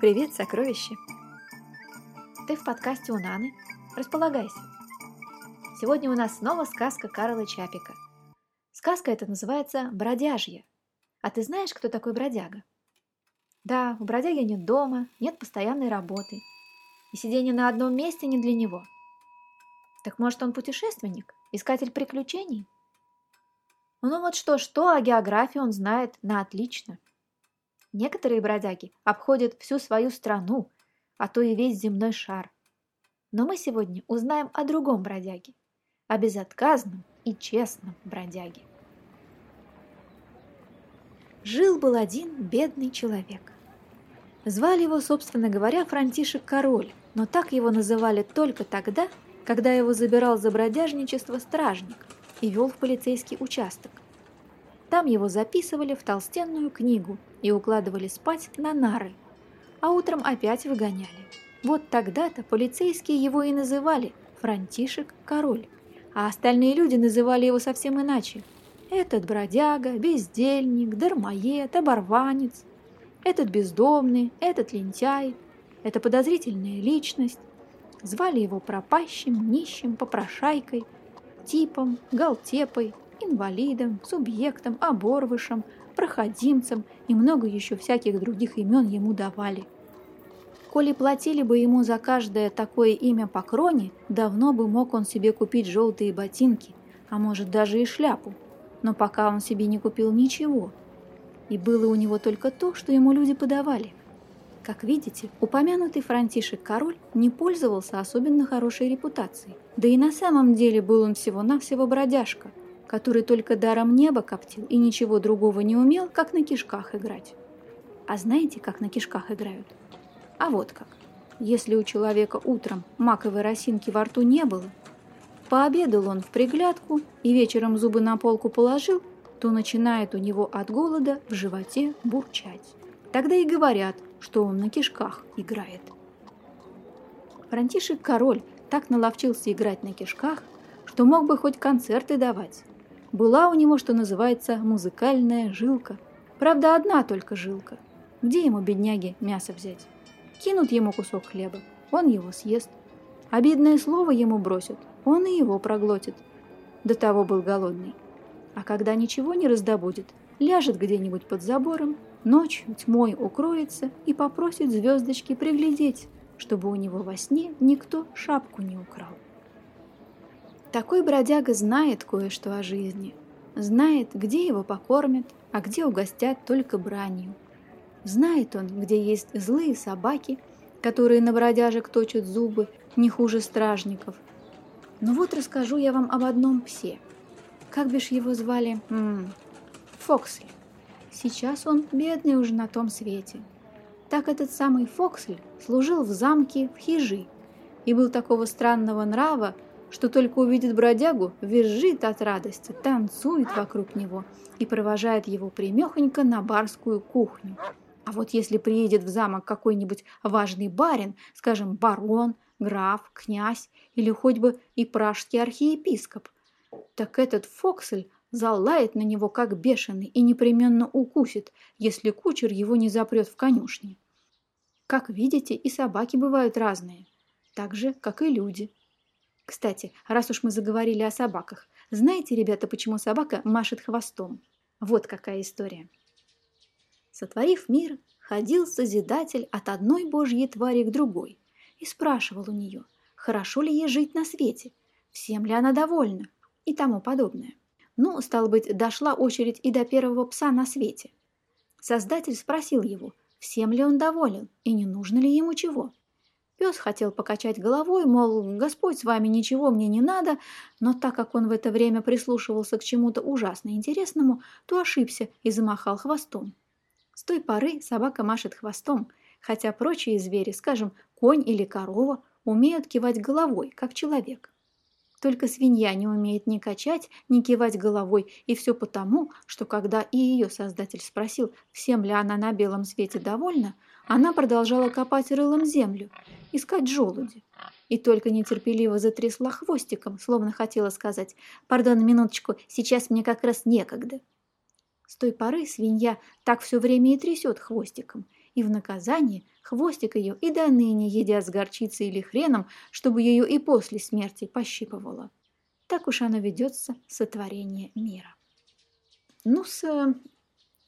Привет, сокровище! Ты в подкасте у Наны? Располагайся. Сегодня у нас снова сказка Карла Чапика. Сказка эта называется «Бродяжья». А ты знаешь, кто такой бродяга? Да, у бродяги нет дома, нет постоянной работы. И сидение на одном месте не для него. Так может он путешественник, искатель приключений? Ну вот что-что, а географию он знает на отлично – Некоторые бродяги обходят всю свою страну, а то и весь земной шар. Но мы сегодня узнаем о другом бродяге, о безотказном и честном бродяге. Жил-был один бедный человек. Звали его, собственно говоря, Франтишек Король, но так его называли только тогда, когда его забирал за бродяжничество стражник и вел в полицейский участок. Там его записывали в толстенную книгу и укладывали спать на нары, а утром опять выгоняли. Вот тогда-то полицейские его и называли Франтишек Король, а остальные люди называли его совсем иначе. Этот бродяга, бездельник, дармоед, оборванец, этот бездомный, этот лентяй, это подозрительная личность. Звали его пропащим, нищим, попрошайкой, типом, галтепой, инвалидом, субъектом, оборвышем, проходимцем и много еще всяких других имен ему давали. Коли платили бы ему за каждое такое имя по кроне, давно бы мог он себе купить желтые ботинки, а может даже и шляпу. Но пока он себе не купил ничего. И было у него только то, что ему люди подавали. Как видите, упомянутый Франтишек Король не пользовался особенно хорошей репутацией. Да и на самом деле был он всего-навсего бродяжка, который только даром неба коптил и ничего другого не умел, как на кишках играть. А знаете, как на кишках играют? А вот как. Если у человека утром маковой росинки во рту не было, пообедал он в приглядку и вечером зубы на полку положил, то начинает у него от голода в животе бурчать. Тогда и говорят, что он на кишках играет. Франтишек Король так наловчился играть на кишках, что мог бы хоть концерты давать. Была у него, что называется, музыкальная жилка. Правда, одна только жилка. Где ему, бедняги, мясо взять? Кинут ему кусок хлеба, он его съест. Обидное слово ему бросят, он и его проглотит. До того был голодный. А когда ничего не раздобудет, ляжет где-нибудь под забором, ночью тьмой укроется и попросит звездочки приглядеть, чтобы у него во сне никто шапку не украл. Такой бродяга знает кое-что о жизни. Знает, где его покормят, а где угостят только бранью. Знает он, где есть злые собаки, которые на бродяжек точат зубы, не хуже стражников. Но вот расскажу я вам об одном псе. Как бишь его звали? М -м, Фоксель. Сейчас он бедный уже на том свете. Так этот самый Фоксель служил в замке в хижи и был такого странного нрава, что только увидит бродягу, визжит от радости, танцует вокруг него и провожает его примехонько на барскую кухню. А вот если приедет в замок какой-нибудь важный барин, скажем, барон, граф, князь или хоть бы и пражский архиепископ, так этот Фоксель залает на него как бешеный и непременно укусит, если кучер его не запрет в конюшне. Как видите, и собаки бывают разные, так же, как и люди – кстати, раз уж мы заговорили о собаках, знаете, ребята, почему собака машет хвостом? Вот какая история. Сотворив мир, ходил Созидатель от одной божьей твари к другой и спрашивал у нее, хорошо ли ей жить на свете, всем ли она довольна и тому подобное. Ну, стало быть, дошла очередь и до первого пса на свете. Создатель спросил его, всем ли он доволен и не нужно ли ему чего. Пес хотел покачать головой, мол, Господь с вами, ничего мне не надо, но так как он в это время прислушивался к чему-то ужасно интересному, то ошибся и замахал хвостом. С той поры собака машет хвостом, хотя прочие звери, скажем, конь или корова, умеют кивать головой, как человек. Только свинья не умеет ни качать, ни кивать головой, и все потому, что когда и ее создатель спросил, всем ли она на белом свете довольна, она продолжала копать рылом землю, искать желуди. И только нетерпеливо затрясла хвостиком, словно хотела сказать «Пардон, минуточку, сейчас мне как раз некогда». С той поры свинья так все время и трясет хвостиком, и в наказание хвостик ее и до ныне едят с горчицей или хреном, чтобы ее и после смерти пощипывало. Так уж оно ведется сотворение мира. Ну-с,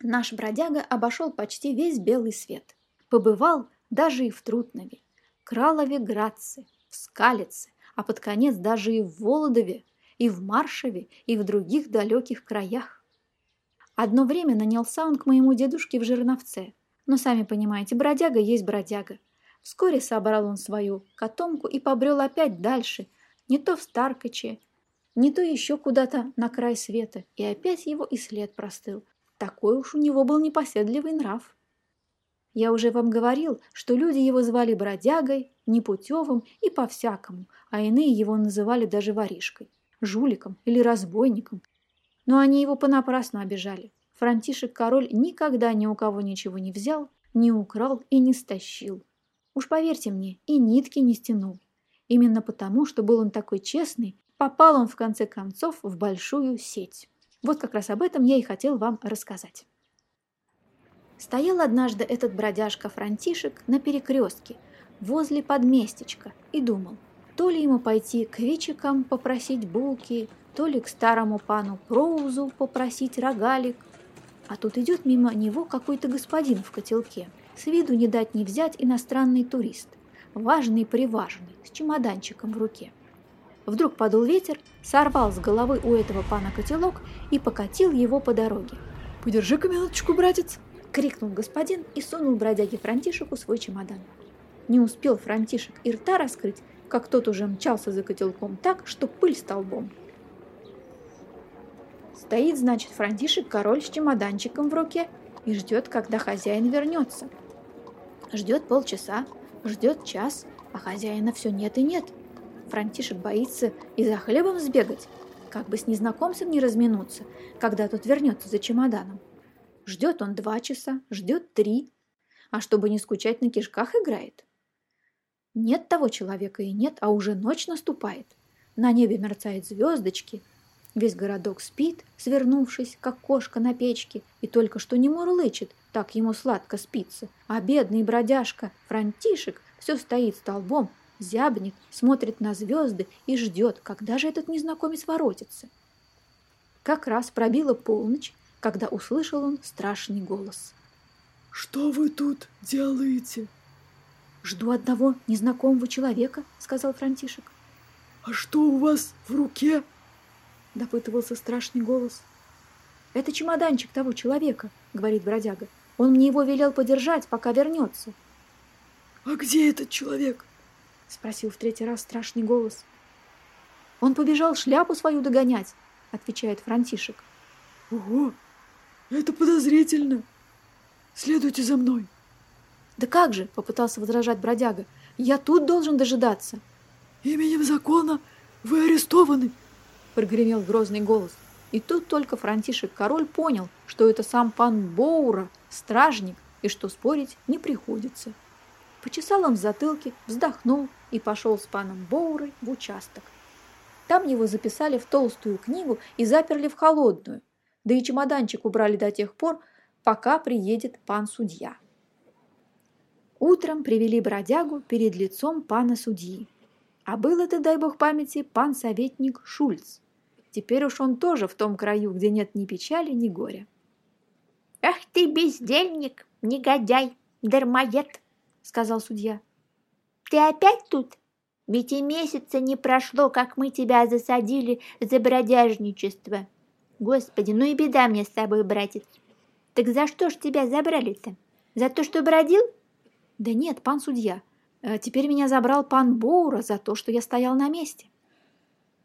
наш бродяга обошел почти весь белый свет. Побывал даже и в Трутнове, Кралове Градце, в Скалице, а под конец даже и в Володове, и в Маршеве, и в других далеких краях. Одно время нанялся он к моему дедушке в Жирновце, но, сами понимаете, бродяга есть бродяга. Вскоре собрал он свою котомку и побрел опять дальше, не то в Старкаче, не то еще куда-то на край света, и опять его и след простыл. Такой уж у него был непоседливый нрав. Я уже вам говорил, что люди его звали бродягой, непутевым и по-всякому, а иные его называли даже воришкой, жуликом или разбойником. Но они его понапрасну обижали. Франтишек король никогда ни у кого ничего не взял, не украл и не стащил. Уж поверьте мне, и нитки не стянул. Именно потому, что был он такой честный, попал он в конце концов в большую сеть. Вот как раз об этом я и хотел вам рассказать. Стоял однажды этот бродяжка Франтишек на перекрестке возле подместечка и думал, то ли ему пойти к вичикам попросить булки, то ли к старому пану Проузу попросить рогалик. А тут идет мимо него какой-то господин в котелке, с виду не дать не взять иностранный турист, важный-приважный, с чемоданчиком в руке. Вдруг подул ветер, сорвал с головы у этого пана котелок и покатил его по дороге. «Подержи-ка минуточку, братец!» Крикнул господин и сунул бродяге Франтишеку свой чемодан. Не успел Франтишек и рта раскрыть, как тот уже мчался за котелком так, что пыль столбом. Стоит, значит, Франтишек король с чемоданчиком в руке и ждет, когда хозяин вернется. Ждет полчаса, ждет час, а хозяина все нет и нет. Франтишек боится и за хлебом сбегать, как бы с незнакомцем не разминуться, когда тот вернется за чемоданом. Ждет он два часа, ждет три, а чтобы не скучать на кишках играет. Нет того человека и нет, а уже ночь наступает. На небе мерцают звездочки. Весь городок спит, свернувшись, как кошка на печке, и только что не мурлычет, так ему сладко спится. А бедный бродяжка Франтишек все стоит столбом, зябнет, смотрит на звезды и ждет, когда же этот незнакомец воротится. Как раз пробила полночь, когда услышал он страшный голос. «Что вы тут делаете?» «Жду одного незнакомого человека», — сказал Франтишек. «А что у вас в руке?» — допытывался страшный голос. «Это чемоданчик того человека», — говорит бродяга. «Он мне его велел подержать, пока вернется». «А где этот человек?» — спросил в третий раз страшный голос. «Он побежал шляпу свою догонять», — отвечает Франтишек. «Ого! Это подозрительно. Следуйте за мной. Да как же, попытался возражать бродяга. Я тут должен дожидаться. Именем закона вы арестованы, прогремел грозный голос. И тут только Франтишек король понял, что это сам пан Боура, стражник, и что спорить не приходится. Почесал он в затылке, вздохнул и пошел с паном Боурой в участок. Там его записали в толстую книгу и заперли в холодную, да и чемоданчик убрали до тех пор, пока приедет пан-судья. Утром привели бродягу перед лицом пана судьи. А был это, дай бог памяти, пан-советник Шульц. Теперь уж он тоже в том краю, где нет ни печали, ни горя. «Ах ты, бездельник, негодяй, дармоед!» — сказал судья. «Ты опять тут? Ведь и месяца не прошло, как мы тебя засадили за бродяжничество. Господи, ну и беда мне с тобой, братец. Так за что ж тебя забрали-то? За то, что бродил? Да нет, пан судья. Э, теперь меня забрал пан Боура за то, что я стоял на месте.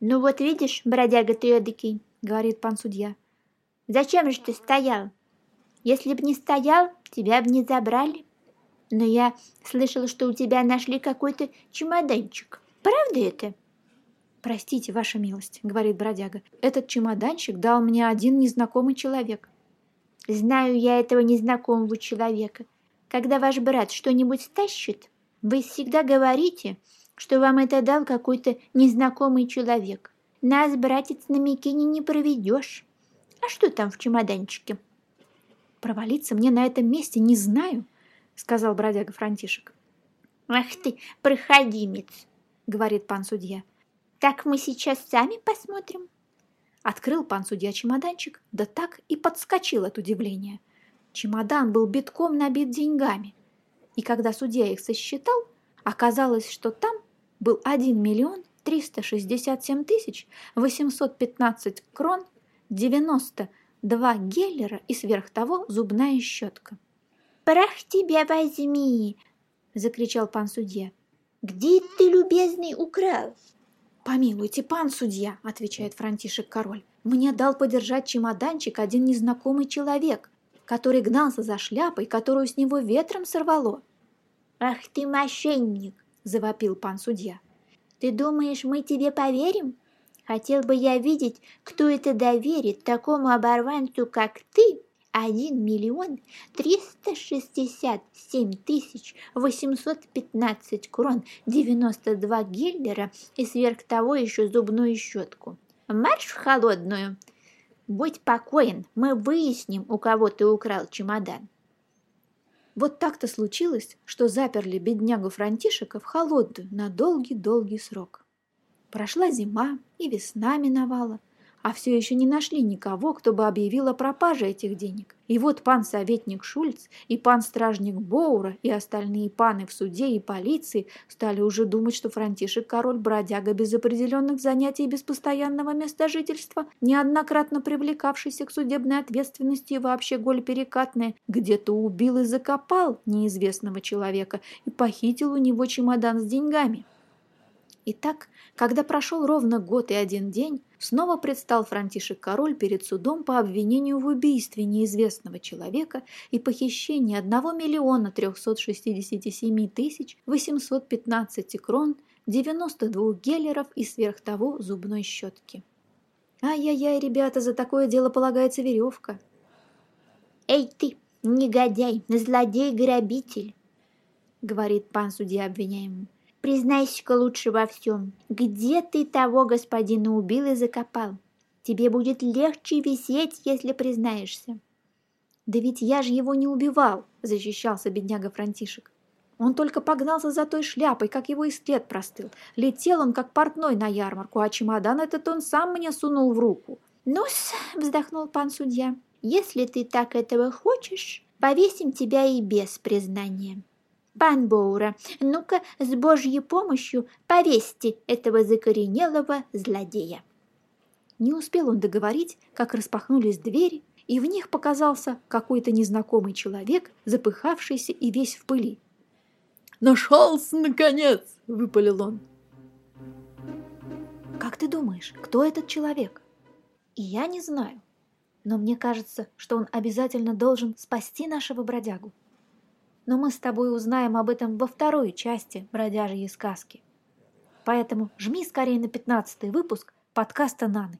Ну вот видишь, бродяга ты эдакий, говорит пан судья. Зачем же ты стоял? Если б не стоял, тебя бы не забрали. Но я слышала, что у тебя нашли какой-то чемоданчик. Правда это? «Простите, ваша милость», — говорит бродяга, — «этот чемоданчик дал мне один незнакомый человек». «Знаю я этого незнакомого человека. Когда ваш брат что-нибудь стащит, вы всегда говорите, что вам это дал какой-то незнакомый человек. Нас, братец, на Микине не проведешь. А что там в чемоданчике?» «Провалиться мне на этом месте не знаю. сказал бродяга Франтишек. «Ах ты, проходимец!» — говорит пан судья. «Так мы сейчас сами посмотрим». Открыл пан судья чемоданчик, да так и подскочил от удивления. Чемодан был битком набит деньгами. И когда судья их сосчитал, оказалось, что там был 1 миллион 367 тысяч 815 крон, 92 геллера и сверх того зубная щетка. «Прах тебя возьми!» — закричал пан судья. «Где ты, любезный, украл?» «Помилуйте, пан судья», — отвечает Франтишек король. «Мне дал подержать чемоданчик один незнакомый человек, который гнался за шляпой, которую с него ветром сорвало». «Ах ты мошенник!» — завопил пан судья. «Ты думаешь, мы тебе поверим? Хотел бы я видеть, кто это доверит такому оборванцу, как ты, один миллион триста шестьдесят семь тысяч восемьсот пятнадцать крон девяносто два гильдера и сверх того еще зубную щетку. Марш в холодную! Будь покоен, мы выясним, у кого ты украл чемодан. Вот так-то случилось, что заперли беднягу Франтишека в холодную на долгий-долгий срок. Прошла зима, и весна миновала, а все еще не нашли никого, кто бы объявил о пропаже этих денег. И вот пан советник Шульц и пан стражник Боура и остальные паны в суде и полиции стали уже думать, что Франтишек король бродяга без определенных занятий и без постоянного места жительства, неоднократно привлекавшийся к судебной ответственности и вообще голь перекатная, где-то убил и закопал неизвестного человека и похитил у него чемодан с деньгами. Итак, когда прошел ровно год и один день, снова предстал Франтишек король перед судом по обвинению в убийстве неизвестного человека и похищении 1 миллиона 367 тысяч 815 крон, 92 геллеров и сверх того зубной щетки. Ай-яй-яй, ребята, за такое дело полагается веревка. «Эй ты, негодяй, злодей-грабитель!» — говорит пан судья обвиняемому. Признайся-ка лучше во всем. Где ты того господина убил и закопал? Тебе будет легче висеть, если признаешься. Да ведь я же его не убивал, защищался бедняга Франтишек. Он только погнался за той шляпой, как его и след простыл. Летел он, как портной на ярмарку, а чемодан этот он сам мне сунул в руку. «Ну-с», — вздохнул пан судья, — «если ты так этого хочешь, повесим тебя и без признания». Пан Боура, ну-ка с Божьей помощью повесьте этого закоренелого злодея. Не успел он договорить, как распахнулись двери, и в них показался какой-то незнакомый человек, запыхавшийся и весь в пыли. «Нашелся, наконец!» – выпалил он. «Как ты думаешь, кто этот человек?» «И я не знаю, но мне кажется, что он обязательно должен спасти нашего бродягу но мы с тобой узнаем об этом во второй части «Бродяжьей сказки». Поэтому жми скорее на пятнадцатый выпуск подкаста «Наны».